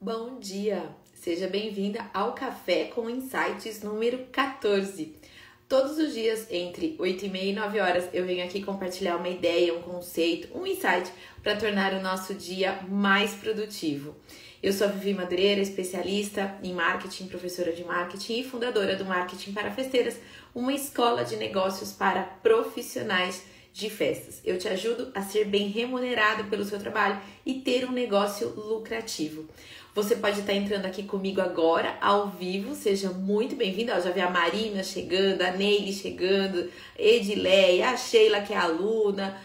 Bom dia! Seja bem-vinda ao Café com Insights número 14. Todos os dias, entre 8 e meia e 9 horas, eu venho aqui compartilhar uma ideia, um conceito, um insight para tornar o nosso dia mais produtivo. Eu sou a Vivi Madureira, especialista em marketing, professora de marketing e fundadora do Marketing para Festeiras, uma escola de negócios para profissionais de festas. Eu te ajudo a ser bem remunerado pelo seu trabalho e ter um negócio lucrativo. Você pode estar entrando aqui comigo agora, ao vivo, seja muito bem-vindo. Já vi a Marina chegando, a Neile chegando, Edileia, a Sheila que é aluna,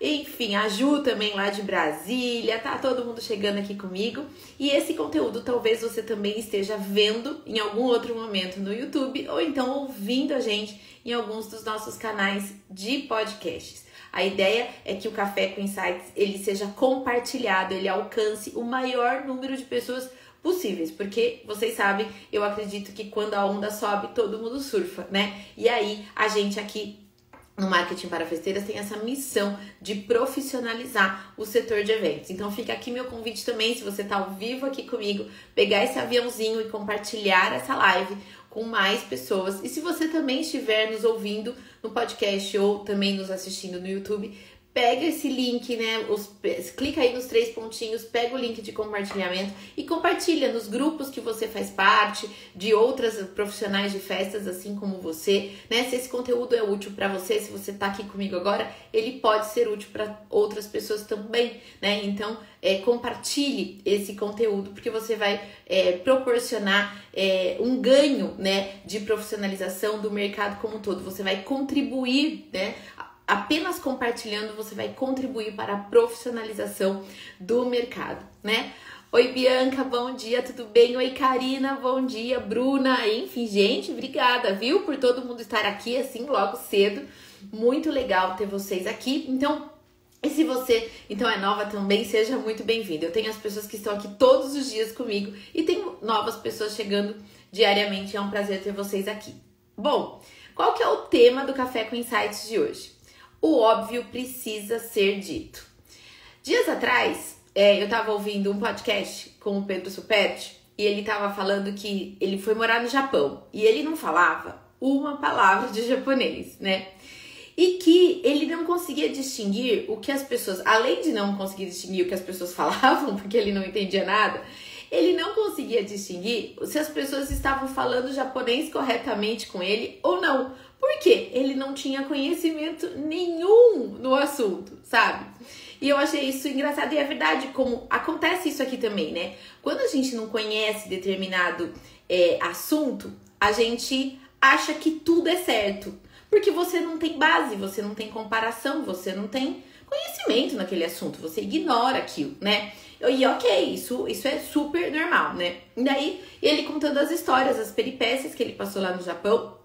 enfim, a Ju também lá de Brasília, tá todo mundo chegando aqui comigo. E esse conteúdo talvez você também esteja vendo em algum outro momento no YouTube ou então ouvindo a gente em alguns dos nossos canais de podcasts. A ideia é que o Café com Insights ele seja compartilhado, ele alcance o maior número de pessoas possíveis, porque vocês sabem, eu acredito que quando a onda sobe, todo mundo surfa, né? E aí a gente aqui no Marketing para Festeiras tem essa missão de profissionalizar o setor de eventos. Então fica aqui meu convite também, se você está ao vivo aqui comigo, pegar esse aviãozinho e compartilhar essa live com mais pessoas. E se você também estiver nos ouvindo no podcast ou também nos assistindo no YouTube, pega esse link, né? Os, clica aí nos três pontinhos, pega o link de compartilhamento e compartilha nos grupos que você faz parte, de outras profissionais de festas, assim como você, né? Se esse conteúdo é útil para você, se você tá aqui comigo agora, ele pode ser útil para outras pessoas também, né? Então, é, compartilhe esse conteúdo, porque você vai é, proporcionar é, um ganho, né? De profissionalização do mercado como um todo. Você vai contribuir, né? Apenas compartilhando você vai contribuir para a profissionalização do mercado, né? Oi, Bianca, bom dia, tudo bem? Oi, Karina, bom dia, Bruna, enfim, gente, obrigada, viu, por todo mundo estar aqui assim logo cedo. Muito legal ter vocês aqui. Então, e se você então é nova também, seja muito bem-vindo. Eu tenho as pessoas que estão aqui todos os dias comigo e tenho novas pessoas chegando diariamente. É um prazer ter vocês aqui. Bom, qual que é o tema do Café com Insights de hoje? O óbvio precisa ser dito. Dias atrás, é, eu estava ouvindo um podcast com o Pedro Superti e ele estava falando que ele foi morar no Japão e ele não falava uma palavra de japonês, né? E que ele não conseguia distinguir o que as pessoas, além de não conseguir distinguir o que as pessoas falavam, porque ele não entendia nada, ele não conseguia distinguir se as pessoas estavam falando japonês corretamente com ele ou não. Por quê? Ele não tinha conhecimento nenhum no assunto, sabe? E eu achei isso engraçado e é verdade, como acontece isso aqui também, né? Quando a gente não conhece determinado é, assunto, a gente acha que tudo é certo. Porque você não tem base, você não tem comparação, você não tem conhecimento naquele assunto, você ignora aquilo, né? E ok, isso, isso é super normal, né? E daí ele contando as histórias, as peripécias que ele passou lá no Japão,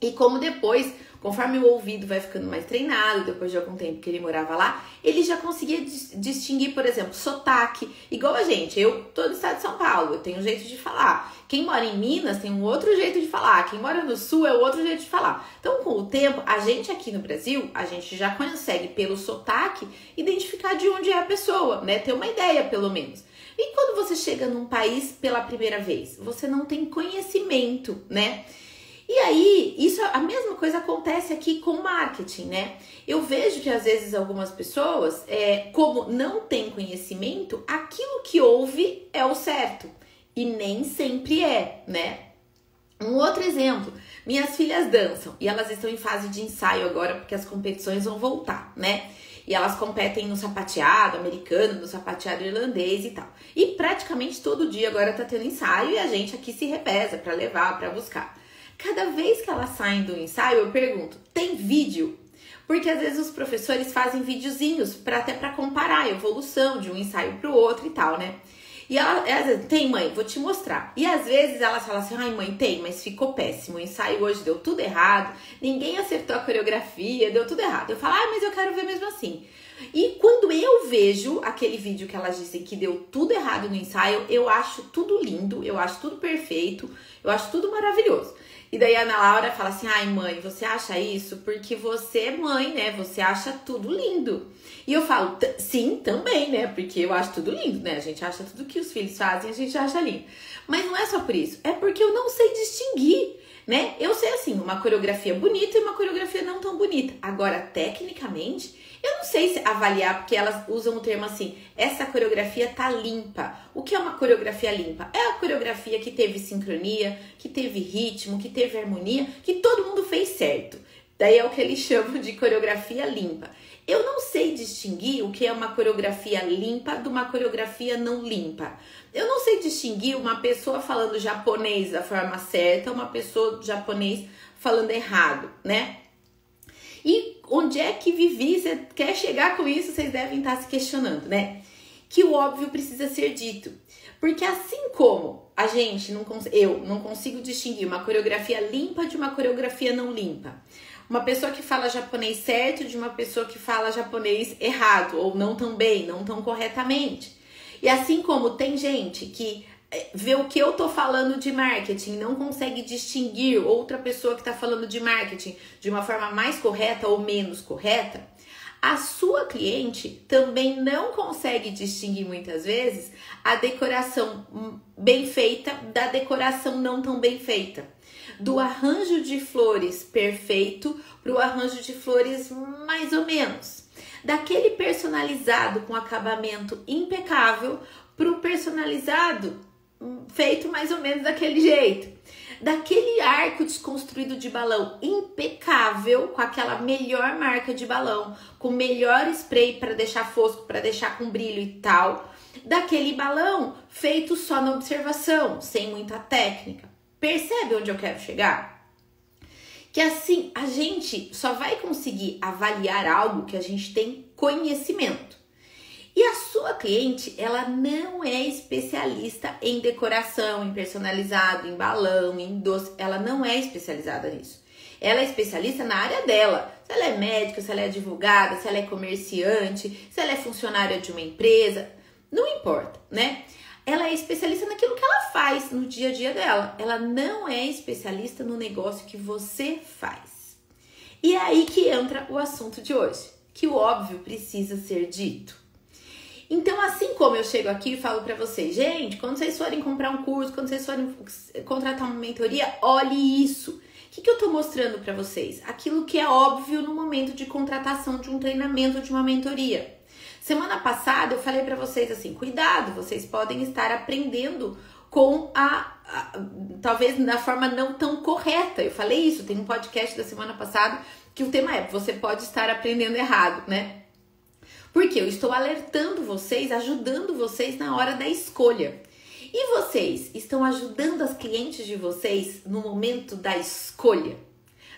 e como depois, conforme o ouvido vai ficando mais treinado, depois de algum tempo que ele morava lá, ele já conseguia distinguir, por exemplo, sotaque, igual a gente. Eu tô no estado de São Paulo, eu tenho um jeito de falar. Quem mora em Minas tem um outro jeito de falar. Quem mora no Sul é outro jeito de falar. Então, com o tempo, a gente aqui no Brasil, a gente já consegue, pelo sotaque, identificar de onde é a pessoa, né? Ter uma ideia, pelo menos. E quando você chega num país pela primeira vez, você não tem conhecimento, né? E aí, isso a mesma coisa acontece aqui com marketing, né? Eu vejo que às vezes algumas pessoas, é, como não têm conhecimento, aquilo que ouve é o certo. E nem sempre é, né? Um outro exemplo, minhas filhas dançam e elas estão em fase de ensaio agora porque as competições vão voltar, né? E elas competem no sapateado americano, no sapateado irlandês e tal. E praticamente todo dia agora tá tendo ensaio e a gente aqui se repesa para levar, para buscar. Cada vez que elas saem do ensaio, eu pergunto: tem vídeo? Porque às vezes os professores fazem videozinhos para até para comparar a evolução de um ensaio para o outro e tal, né? E ela, ela tem mãe, vou te mostrar. E às vezes elas falam assim: ai mãe, tem, mas ficou péssimo. O ensaio hoje deu tudo errado, ninguém acertou a coreografia, deu tudo errado. Eu falo: ai, mas eu quero ver mesmo assim. E quando eu vejo aquele vídeo que elas dizem que deu tudo errado no ensaio, eu acho tudo lindo, eu acho tudo perfeito, eu acho tudo maravilhoso. E daí a Ana Laura fala assim: ai, mãe, você acha isso porque você é mãe, né? Você acha tudo lindo. E eu falo: sim, também, né? Porque eu acho tudo lindo, né? A gente acha tudo que os filhos fazem, a gente acha lindo. Mas não é só por isso, é porque eu não sei distinguir, né? Eu sei assim, uma coreografia bonita e uma coreografia não tão bonita. Agora, tecnicamente, eu não sei se avaliar, porque elas usam o termo assim, essa coreografia tá limpa. O que é uma coreografia limpa? É a coreografia que teve sincronia, que teve ritmo, que teve harmonia, que todo mundo fez certo. Daí é o que eles chamam de coreografia limpa. Eu não sei distinguir o que é uma coreografia limpa de uma coreografia não limpa. Eu não sei distinguir uma pessoa falando japonês da forma certa, uma pessoa japonês falando errado, né? E onde é que Vivi você quer chegar com isso? Vocês devem estar se questionando, né? Que o óbvio precisa ser dito. Porque assim como a gente não eu não consigo distinguir uma coreografia limpa de uma coreografia não limpa. Uma pessoa que fala japonês certo de uma pessoa que fala japonês errado ou não tão bem, não tão corretamente. E assim como tem gente que é, vê o que eu tô falando de marketing, não consegue distinguir outra pessoa que está falando de marketing de uma forma mais correta ou menos correta, a sua cliente também não consegue distinguir muitas vezes a decoração bem feita da decoração não tão bem feita. Do arranjo de flores perfeito para o arranjo de flores mais ou menos. Daquele personalizado com acabamento impecável para o personalizado feito mais ou menos daquele jeito. Daquele arco desconstruído de balão impecável, com aquela melhor marca de balão, com melhor spray para deixar fosco, para deixar com brilho e tal. Daquele balão feito só na observação, sem muita técnica. Percebe onde eu quero chegar? Que assim a gente só vai conseguir avaliar algo que a gente tem conhecimento. E a sua cliente, ela não é especialista em decoração, em personalizado, em balão, em doce. Ela não é especializada nisso. Ela é especialista na área dela. Se ela é médica, se ela é advogada, se ela é comerciante, se ela é funcionária de uma empresa, não importa, né? Ela é especialista naquilo que ela faz no dia a dia dela. Ela não é especialista no negócio que você faz. E é aí que entra o assunto de hoje, que o óbvio precisa ser dito. Então, assim como eu chego aqui e falo para vocês, gente, quando vocês forem comprar um curso, quando vocês forem contratar uma mentoria, olhe isso. O que, que eu tô mostrando para vocês? Aquilo que é óbvio no momento de contratação de um treinamento, de uma mentoria. Semana passada eu falei para vocês assim: cuidado, vocês podem estar aprendendo com a, a, talvez da forma não tão correta. Eu falei isso, tem um podcast da semana passada que o tema é você pode estar aprendendo errado, né? Porque eu estou alertando vocês, ajudando vocês na hora da escolha. E vocês estão ajudando as clientes de vocês no momento da escolha?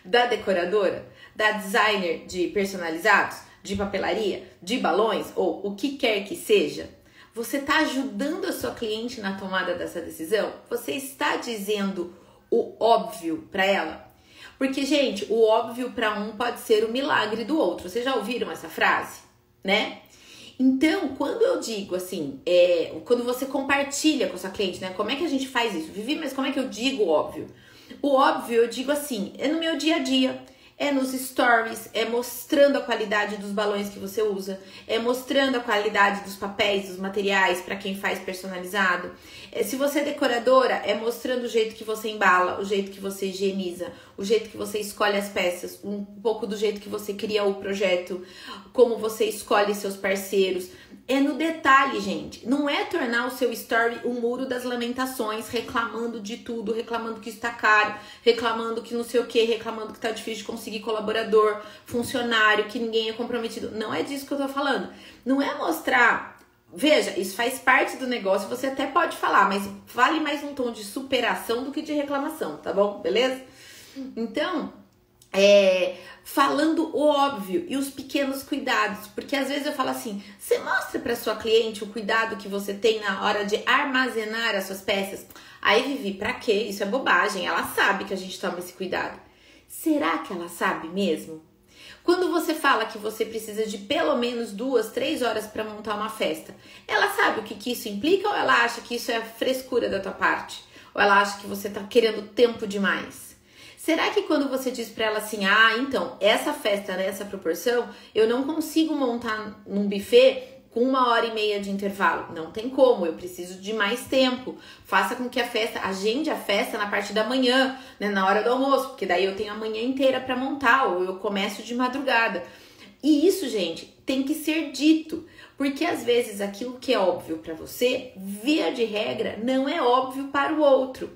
Da decoradora? Da designer de personalizados? De papelaria? De balões? Ou o que quer que seja? Você está ajudando a sua cliente na tomada dessa decisão? Você está dizendo o óbvio para ela? Porque, gente, o óbvio para um pode ser o milagre do outro. Vocês já ouviram essa frase? né? Então, quando eu digo assim, é, quando você compartilha com a sua cliente, né? Como é que a gente faz isso? Vivi, mas como é que eu digo óbvio? O óbvio eu digo assim, é no meu dia a dia é nos stories, é mostrando a qualidade dos balões que você usa, é mostrando a qualidade dos papéis, dos materiais para quem faz personalizado. É, se você é decoradora, é mostrando o jeito que você embala, o jeito que você higieniza, o jeito que você escolhe as peças, um pouco do jeito que você cria o projeto, como você escolhe seus parceiros. É no detalhe, gente. Não é tornar o seu story um muro das lamentações, reclamando de tudo, reclamando que está caro, reclamando que não sei o que, reclamando que tá difícil de conseguir colaborador, funcionário, que ninguém é comprometido. Não é disso que eu tô falando. Não é mostrar. Veja, isso faz parte do negócio, você até pode falar, mas vale mais um tom de superação do que de reclamação, tá bom? Beleza? Então, é, falando o óbvio e os pequenos cuidados, porque às vezes eu falo assim: você mostra para sua cliente o cuidado que você tem na hora de armazenar as suas peças. Aí Vivi, para quê? Isso é bobagem. Ela sabe que a gente toma esse cuidado. Será que ela sabe mesmo? Quando você fala que você precisa de pelo menos duas, três horas para montar uma festa, ela sabe o que, que isso implica ou ela acha que isso é frescura da tua parte? Ou ela acha que você tá querendo tempo demais? Será que quando você diz para ela assim, ah, então, essa festa nessa proporção, eu não consigo montar num buffet com uma hora e meia de intervalo. Não tem como, eu preciso de mais tempo. Faça com que a festa, agende a festa na parte da manhã, né, na hora do almoço, porque daí eu tenho a manhã inteira para montar, ou eu começo de madrugada. E isso, gente, tem que ser dito, porque às vezes aquilo que é óbvio para você, via de regra, não é óbvio para o outro.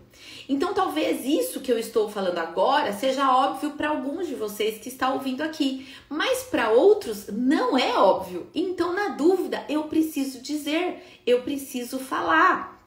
Então, talvez isso que eu estou falando agora seja óbvio para alguns de vocês que estão ouvindo aqui, mas para outros não é óbvio. Então, na dúvida, eu preciso dizer, eu preciso falar,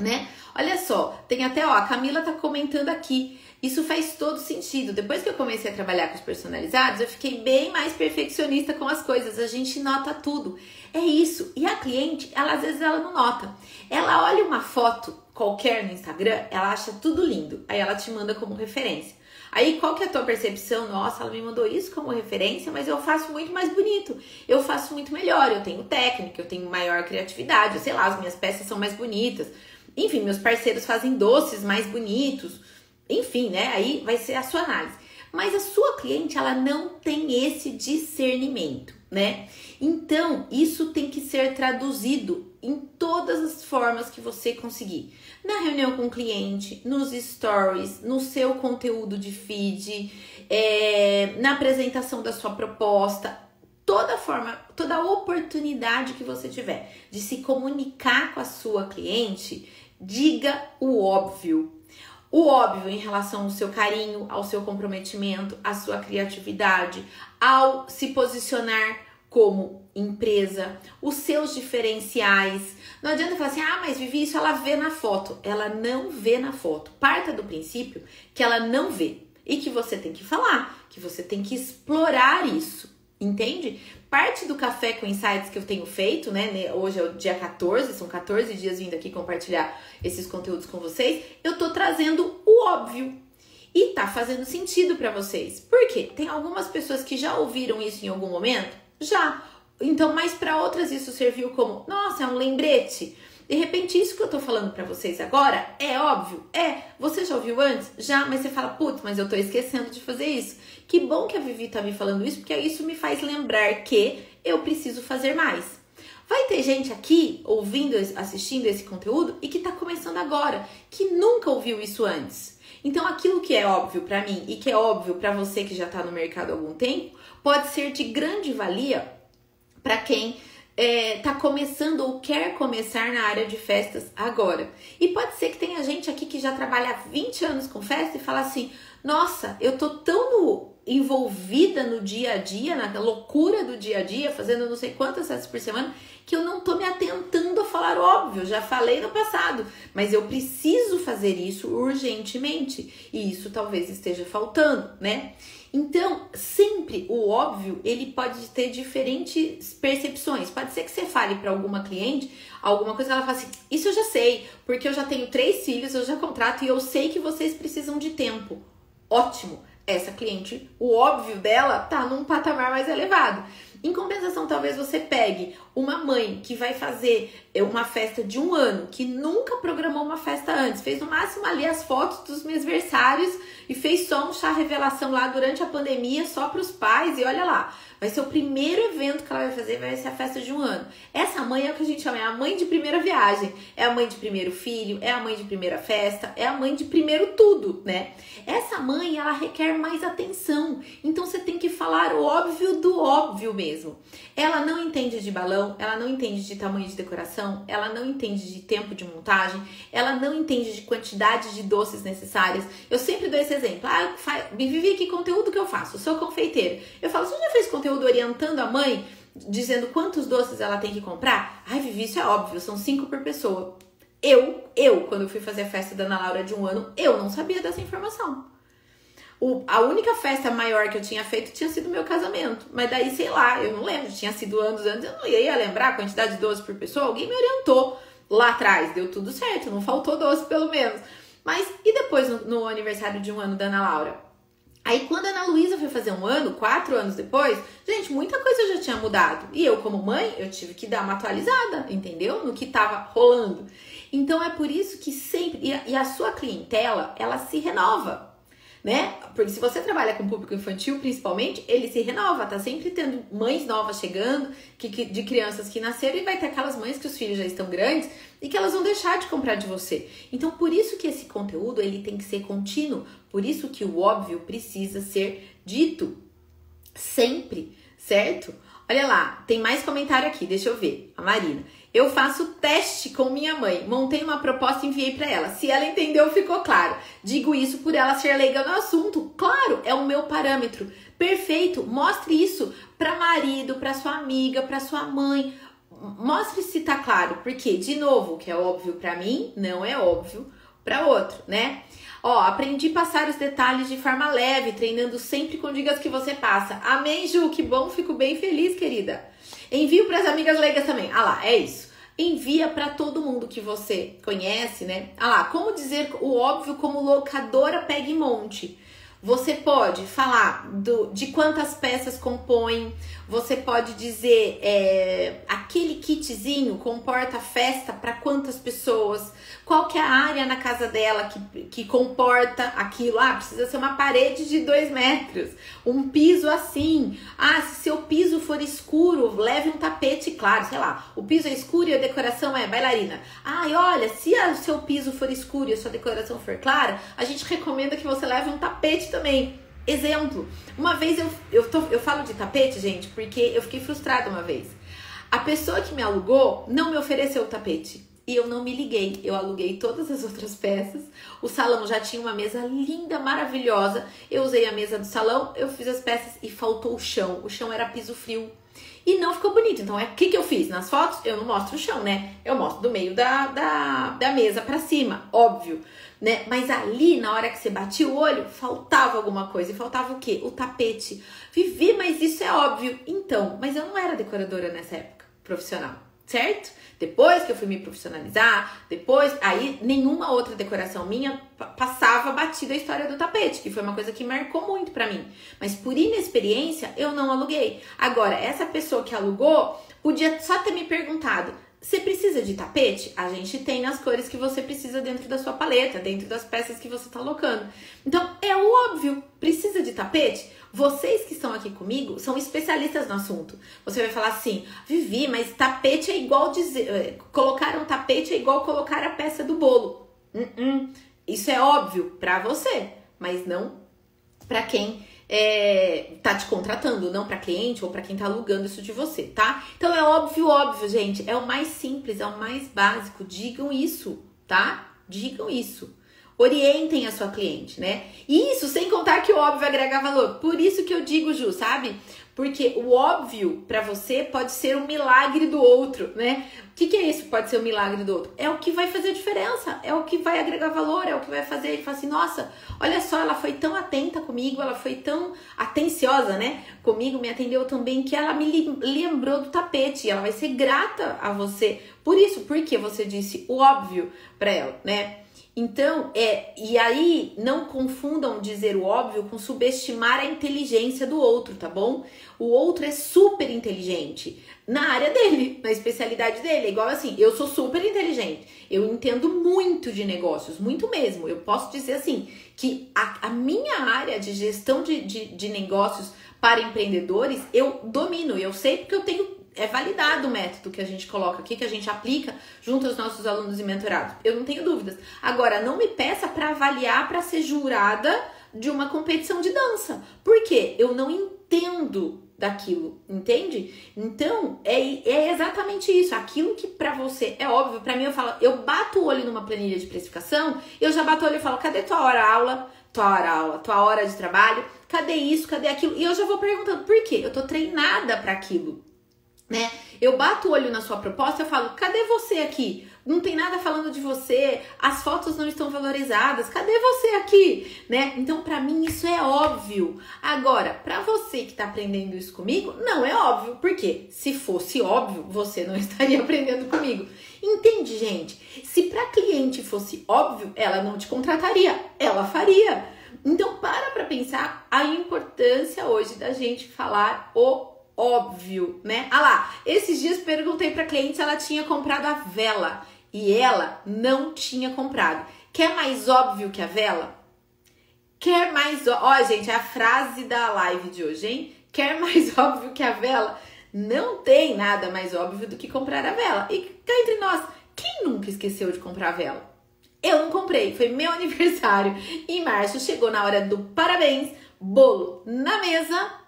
né? Olha só, tem até ó, a Camila tá comentando aqui. Isso faz todo sentido. Depois que eu comecei a trabalhar com os personalizados, eu fiquei bem mais perfeccionista com as coisas. A gente nota tudo. É isso. E a cliente, ela às vezes ela não nota. Ela olha uma foto qualquer no Instagram, ela acha tudo lindo. Aí ela te manda como referência. Aí qual que é a tua percepção? Nossa, ela me mandou isso como referência, mas eu faço muito mais bonito. Eu faço muito melhor, eu tenho técnica, eu tenho maior criatividade, sei lá, as minhas peças são mais bonitas. Enfim, meus parceiros fazem doces mais bonitos. Enfim, né? Aí vai ser a sua análise. Mas a sua cliente, ela não tem esse discernimento, né? Então, isso tem que ser traduzido em todas as formas que você conseguir. Na reunião com o cliente, nos stories, no seu conteúdo de feed, é, na apresentação da sua proposta, toda forma, toda oportunidade que você tiver de se comunicar com a sua cliente, diga o óbvio. O óbvio em relação ao seu carinho, ao seu comprometimento, à sua criatividade, ao se posicionar como empresa, os seus diferenciais. Não adianta falar assim, ah, mas Vivi, isso ela vê na foto. Ela não vê na foto. Parta do princípio que ela não vê e que você tem que falar, que você tem que explorar isso, entende? Parte do café com insights que eu tenho feito, né? Hoje é o dia 14, são 14 dias vindo aqui compartilhar esses conteúdos com vocês. Eu tô trazendo o óbvio. E tá fazendo sentido para vocês. Por quê? Tem algumas pessoas que já ouviram isso em algum momento? Já. Então, mas para outras isso serviu como, nossa, é um lembrete. De repente, isso que eu tô falando para vocês agora é óbvio? É. Você já ouviu antes? Já, mas você fala, putz, mas eu tô esquecendo de fazer isso. Que bom que a Vivi tá me falando isso, porque isso me faz lembrar que eu preciso fazer mais. Vai ter gente aqui ouvindo, assistindo esse conteúdo e que tá começando agora, que nunca ouviu isso antes. Então, aquilo que é óbvio para mim e que é óbvio para você que já tá no mercado há algum tempo, pode ser de grande valia para quem é, tá começando ou quer começar na área de festas agora. E pode ser que tenha gente aqui que já trabalha há 20 anos com festa e fala assim: nossa, eu tô tão no, envolvida no dia a dia, na loucura do dia a dia, fazendo não sei quantas festas por semana, que eu não tô me atentando a falar óbvio. Já falei no passado, mas eu preciso fazer isso urgentemente. E isso talvez esteja faltando, né? Então, sempre o óbvio, ele pode ter diferentes percepções. Pode ser que você fale para alguma cliente alguma coisa que ela fala assim: Isso eu já sei, porque eu já tenho três filhos, eu já contrato e eu sei que vocês precisam de tempo. Ótimo! Essa cliente, o óbvio dela tá num patamar mais elevado. Em compensação, talvez você pegue uma mãe que vai fazer uma festa de um ano, que nunca programou uma festa antes, fez no máximo ali as fotos dos aniversários e fez só um chá revelação lá durante a pandemia só para os pais e olha lá. Vai ser o primeiro evento que ela vai fazer, vai ser a festa de um ano. Essa mãe é o que a gente chama, é a mãe de primeira viagem, é a mãe de primeiro filho, é a mãe de primeira festa, é a mãe de primeiro tudo, né? Essa mãe, ela requer mais atenção. Então você tem que falar o óbvio do óbvio mesmo. Ela não entende de balão, ela não entende de tamanho de decoração, ela não entende de tempo de montagem, ela não entende de quantidade de doces necessárias. Eu sempre dou esse exemplo. Ah, me vivi aqui conteúdo que eu faço, eu sou confeiteira. Eu falo, você já fez conteúdo orientando a mãe, dizendo quantos doces ela tem que comprar? Ai, Vivi, isso é óbvio, são cinco por pessoa. Eu, eu, quando fui fazer a festa da Ana Laura de um ano, eu não sabia dessa informação. O, a única festa maior que eu tinha feito tinha sido meu casamento. Mas daí, sei lá, eu não lembro, tinha sido anos antes, eu não ia lembrar a quantidade de doce por pessoa. Alguém me orientou lá atrás, deu tudo certo, não faltou doce pelo menos. Mas e depois no, no aniversário de um ano da Ana Laura? Aí quando a Ana Luísa foi fazer um ano, quatro anos depois, gente, muita coisa já tinha mudado. E eu, como mãe, eu tive que dar uma atualizada, entendeu? No que tava rolando. Então é por isso que sempre. E a, e a sua clientela, ela se renova né? Porque se você trabalha com público infantil, principalmente, ele se renova, tá sempre tendo mães novas chegando, que, que, de crianças que nasceram, e vai ter aquelas mães que os filhos já estão grandes e que elas vão deixar de comprar de você. Então, por isso que esse conteúdo ele tem que ser contínuo, por isso que o óbvio precisa ser dito sempre, certo? Olha lá, tem mais comentário aqui, deixa eu ver. A Marina. Eu faço teste com minha mãe. Montei uma proposta e enviei para ela. Se ela entendeu, ficou claro. Digo isso por ela ser leiga no assunto. Claro, é o meu parâmetro. Perfeito. Mostre isso para marido, para sua amiga, para sua mãe. Mostre se tá claro, porque de novo, o que é óbvio para mim, não é óbvio para outro, né? Ó, aprendi a passar os detalhes de forma leve, treinando sempre com dicas que você passa. Amém, Ju, que bom, fico bem feliz, querida. Envio para as amigas leigas também. Ah lá, é isso. Envia para todo mundo que você conhece, né? Ah lá, como dizer o óbvio como locadora pega e monte. Você pode falar do, de quantas peças compõem, você pode dizer é, aquele kitzinho comporta festa para quantas pessoas, qual que é a área na casa dela que, que comporta aquilo. Ah, precisa ser uma parede de dois metros, um piso assim. Ah, se seu piso for escuro, leve um tapete claro, sei lá. O piso é escuro e a decoração é bailarina. Ah, e olha, se o seu piso for escuro e a sua decoração for clara, a gente recomenda que você leve um tapete também. Exemplo, uma vez eu, eu, tô, eu falo de tapete, gente, porque eu fiquei frustrada uma vez. A pessoa que me alugou não me ofereceu o tapete. E eu não me liguei. Eu aluguei todas as outras peças. O salão já tinha uma mesa linda, maravilhosa. Eu usei a mesa do salão, eu fiz as peças e faltou o chão. O chão era piso frio. E não ficou bonito. Então, é o que, que eu fiz? Nas fotos, eu não mostro o chão, né? Eu mostro do meio da, da, da mesa para cima, óbvio né? Mas ali, na hora que você batia o olho, faltava alguma coisa. E faltava o quê? O tapete. Vivi, mas isso é óbvio. Então, mas eu não era decoradora nessa época, profissional, certo? Depois que eu fui me profissionalizar, depois, aí nenhuma outra decoração minha passava batida a história do tapete, que foi uma coisa que marcou muito para mim. Mas por inexperiência, eu não aluguei. Agora, essa pessoa que alugou podia só ter me perguntado: você precisa de tapete? A gente tem nas cores que você precisa dentro da sua paleta, dentro das peças que você está alocando. Então, é óbvio, precisa de tapete? Vocês que estão aqui comigo são especialistas no assunto. Você vai falar assim, Vivi, mas tapete é igual dizer. Eh, colocar um tapete é igual colocar a peça do bolo. Uh -uh. Isso é óbvio para você, mas não para quem é, tá te contratando, não para cliente ou para quem tá alugando isso de você, tá? Então é óbvio, óbvio, gente, é o mais simples, é o mais básico. Digam isso, tá? Digam isso. Orientem a sua cliente, né? Isso sem contar que o óbvio agrega valor. Por isso que eu digo, Ju, sabe? Porque o óbvio para você pode ser um milagre do outro, né? O que, que, é isso? Pode ser um milagre do outro? É o que vai fazer diferença, é o que vai agregar valor, é o que vai fazer ele falar assim: nossa, olha só, ela foi tão atenta comigo, ela foi tão atenciosa, né? Comigo, me atendeu tão bem que ela me lembrou do tapete e ela vai ser grata a você por isso, porque você disse o óbvio para ela, né? Então, é, e aí não confundam dizer o óbvio com subestimar a inteligência do outro, tá bom? O outro é super inteligente na área dele, na especialidade dele. É igual assim, eu sou super inteligente, eu entendo muito de negócios, muito mesmo. Eu posso dizer assim, que a, a minha área de gestão de, de, de negócios para empreendedores, eu domino, eu sei porque eu tenho é validado o método que a gente coloca aqui, que a gente aplica junto aos nossos alunos e mentorados. Eu não tenho dúvidas. Agora, não me peça para avaliar, para ser jurada de uma competição de dança. Por quê? Eu não entendo daquilo, entende? Então, é, é exatamente isso. Aquilo que para você é óbvio, para mim eu falo, eu bato o olho numa planilha de precificação, eu já bato o olho e falo, cadê tua hora aula? Tua hora aula, tua hora de trabalho? Cadê isso? Cadê aquilo? E eu já vou perguntando, por quê? Eu tô treinada para aquilo né? Eu bato o olho na sua proposta e falo: cadê você aqui? Não tem nada falando de você, as fotos não estão valorizadas, cadê você aqui? Né? Então, para mim, isso é óbvio. Agora, para você que está aprendendo isso comigo, não é óbvio, porque se fosse óbvio, você não estaria aprendendo comigo. Entende, gente? Se para cliente fosse óbvio, ela não te contrataria, ela faria. Então, para para pensar a importância hoje da gente falar o óbvio, né? Ah lá, esses dias perguntei para cliente se ela tinha comprado a vela e ela não tinha comprado. Quer mais óbvio que a vela? Quer mais. Ó, gente, é a frase da live de hoje, hein? Quer mais óbvio que a vela? Não tem nada mais óbvio do que comprar a vela. E cá entre nós, quem nunca esqueceu de comprar a vela? Eu não comprei, foi meu aniversário. Em março chegou na hora do parabéns, bolo na mesa.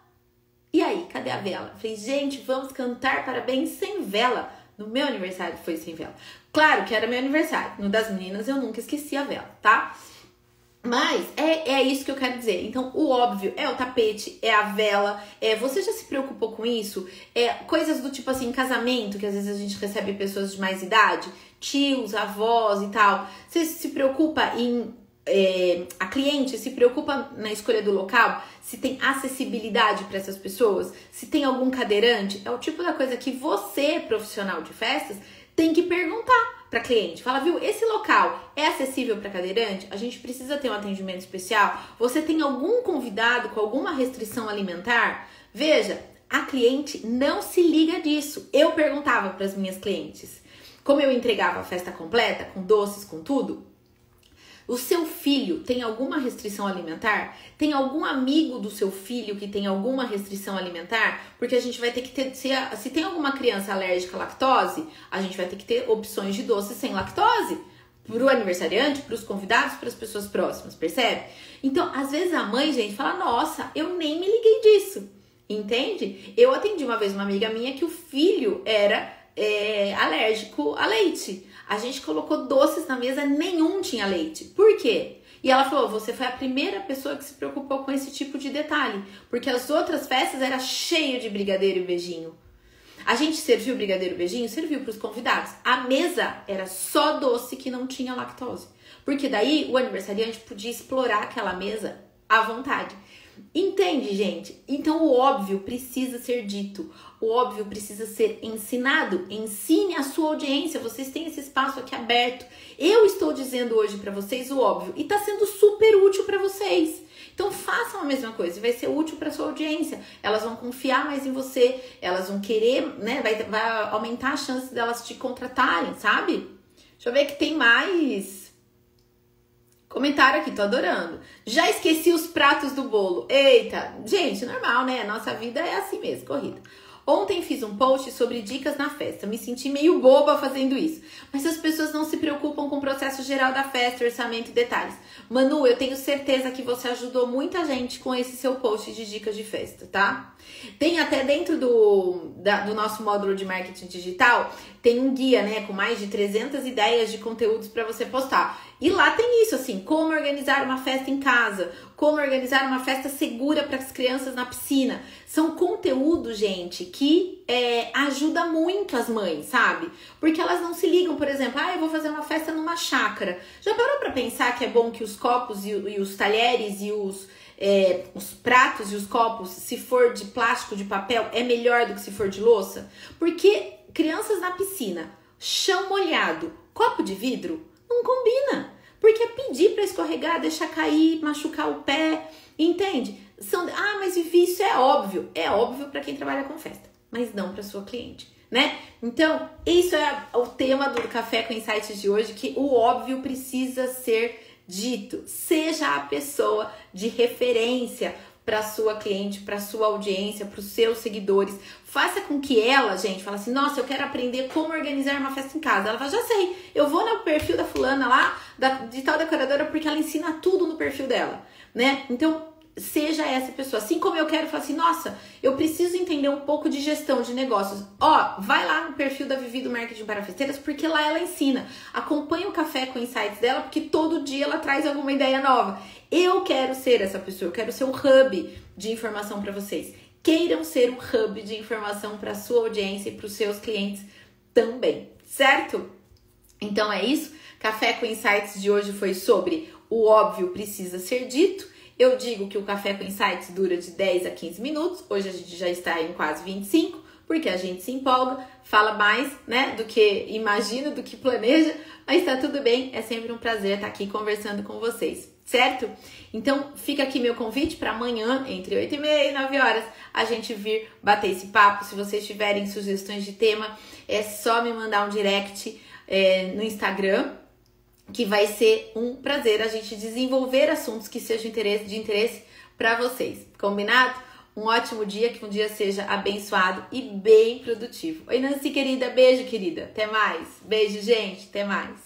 E aí, cadê a vela? Falei, gente, vamos cantar parabéns sem vela. No meu aniversário foi sem vela. Claro que era meu aniversário. No das meninas eu nunca esqueci a vela, tá? Mas é, é isso que eu quero dizer. Então, o óbvio é o tapete, é a vela. É, você já se preocupou com isso? É coisas do tipo assim, casamento, que às vezes a gente recebe pessoas de mais idade, tios, avós e tal. Você se preocupa em. É, a cliente se preocupa na escolha do local, se tem acessibilidade para essas pessoas, se tem algum cadeirante. É o tipo da coisa que você, profissional de festas, tem que perguntar para cliente. Fala, viu, esse local é acessível para cadeirante? A gente precisa ter um atendimento especial? Você tem algum convidado com alguma restrição alimentar? Veja, a cliente não se liga disso. Eu perguntava para as minhas clientes. Como eu entregava a festa completa, com doces, com tudo, o seu filho tem alguma restrição alimentar? Tem algum amigo do seu filho que tem alguma restrição alimentar? Porque a gente vai ter que ter. Se, se tem alguma criança alérgica à lactose, a gente vai ter que ter opções de doces sem lactose. Para o aniversariante, para os convidados, para as pessoas próximas, percebe? Então, às vezes a mãe, gente, fala: Nossa, eu nem me liguei disso. Entende? Eu atendi uma vez uma amiga minha que o filho era é, alérgico a leite. A gente colocou doces na mesa, nenhum tinha leite. Por quê? E ela falou: você foi a primeira pessoa que se preocupou com esse tipo de detalhe, porque as outras festas era cheio de brigadeiro e beijinho. A gente serviu brigadeiro e beijinho, serviu para os convidados. A mesa era só doce que não tinha lactose, porque daí o aniversariante podia explorar aquela mesa à vontade. Entende, gente? Então o óbvio precisa ser dito, o óbvio precisa ser ensinado. Ensine a sua audiência, vocês têm esse espaço aqui aberto. Eu estou dizendo hoje para vocês o óbvio e está sendo super útil para vocês. Então façam a mesma coisa, vai ser útil para sua audiência. Elas vão confiar mais em você, elas vão querer, né? Vai, vai aumentar a chance delas te contratarem, sabe? Deixa eu ver que tem mais. Comentário aqui, tô adorando. Já esqueci os pratos do bolo. Eita, gente, normal, né? Nossa vida é assim mesmo, corrida. Ontem fiz um post sobre dicas na festa. Me senti meio boba fazendo isso. Mas as pessoas não se preocupam com o processo geral da festa, orçamento e detalhes. Manu, eu tenho certeza que você ajudou muita gente com esse seu post de dicas de festa, tá? Tem até dentro do, da, do nosso módulo de marketing digital, tem um guia, né, com mais de 300 ideias de conteúdos para você postar. E lá tem isso, assim, como organizar uma festa em casa, como organizar uma festa segura para as crianças na piscina. São conteúdos, gente, que é, ajuda muito as mães, sabe? Porque elas não se ligam, por exemplo, ah, eu vou fazer uma festa numa chácara. Já parou para pensar que é bom que os copos e, e os talheres e os é, os pratos e os copos, se for de plástico, de papel, é melhor do que se for de louça? Porque crianças na piscina, chão molhado, copo de vidro, não combina. Porque é pedir para escorregar, deixar cair, machucar o pé, entende? São, ah, mas isso é óbvio. É óbvio para quem trabalha com festa, mas não para sua cliente, né? Então, isso é o tema do Café com Insights de hoje, que o óbvio precisa ser dito. Seja a pessoa de referência para sua cliente, para sua audiência, para os seus seguidores. Faça com que ela, gente, fale assim: "Nossa, eu quero aprender como organizar uma festa em casa". Ela fala: "Já sei. Eu vou no perfil da fulana lá, da, de tal decoradora, porque ela ensina tudo no perfil dela", né? Então, seja essa pessoa. Assim como eu quero falar assim, nossa, eu preciso entender um pouco de gestão de negócios. Ó, vai lá no perfil da Vivi do Marketing para Festeiras, porque lá ela ensina. Acompanhe o café com insights dela, porque todo dia ela traz alguma ideia nova. Eu quero ser essa pessoa, eu quero ser um hub de informação para vocês. Queiram ser um hub de informação para sua audiência e para os seus clientes também, certo? Então é isso. Café com Insights de hoje foi sobre o óbvio precisa ser dito eu digo que o Café com Insights dura de 10 a 15 minutos, hoje a gente já está em quase 25, porque a gente se empolga, fala mais, né, do que imagina, do que planeja, mas tá tudo bem, é sempre um prazer estar aqui conversando com vocês. certo? Então fica aqui meu convite para amanhã, entre 8 e meia e 9 horas, a gente vir bater esse papo. Se vocês tiverem sugestões de tema, é só me mandar um direct é, no Instagram, que vai ser um prazer a gente desenvolver assuntos que sejam de interesse, para vocês. Combinado? Um ótimo dia, que um dia seja abençoado e bem produtivo. Oi, Nancy, querida. Beijo, querida. Até mais. Beijo, gente. Até mais.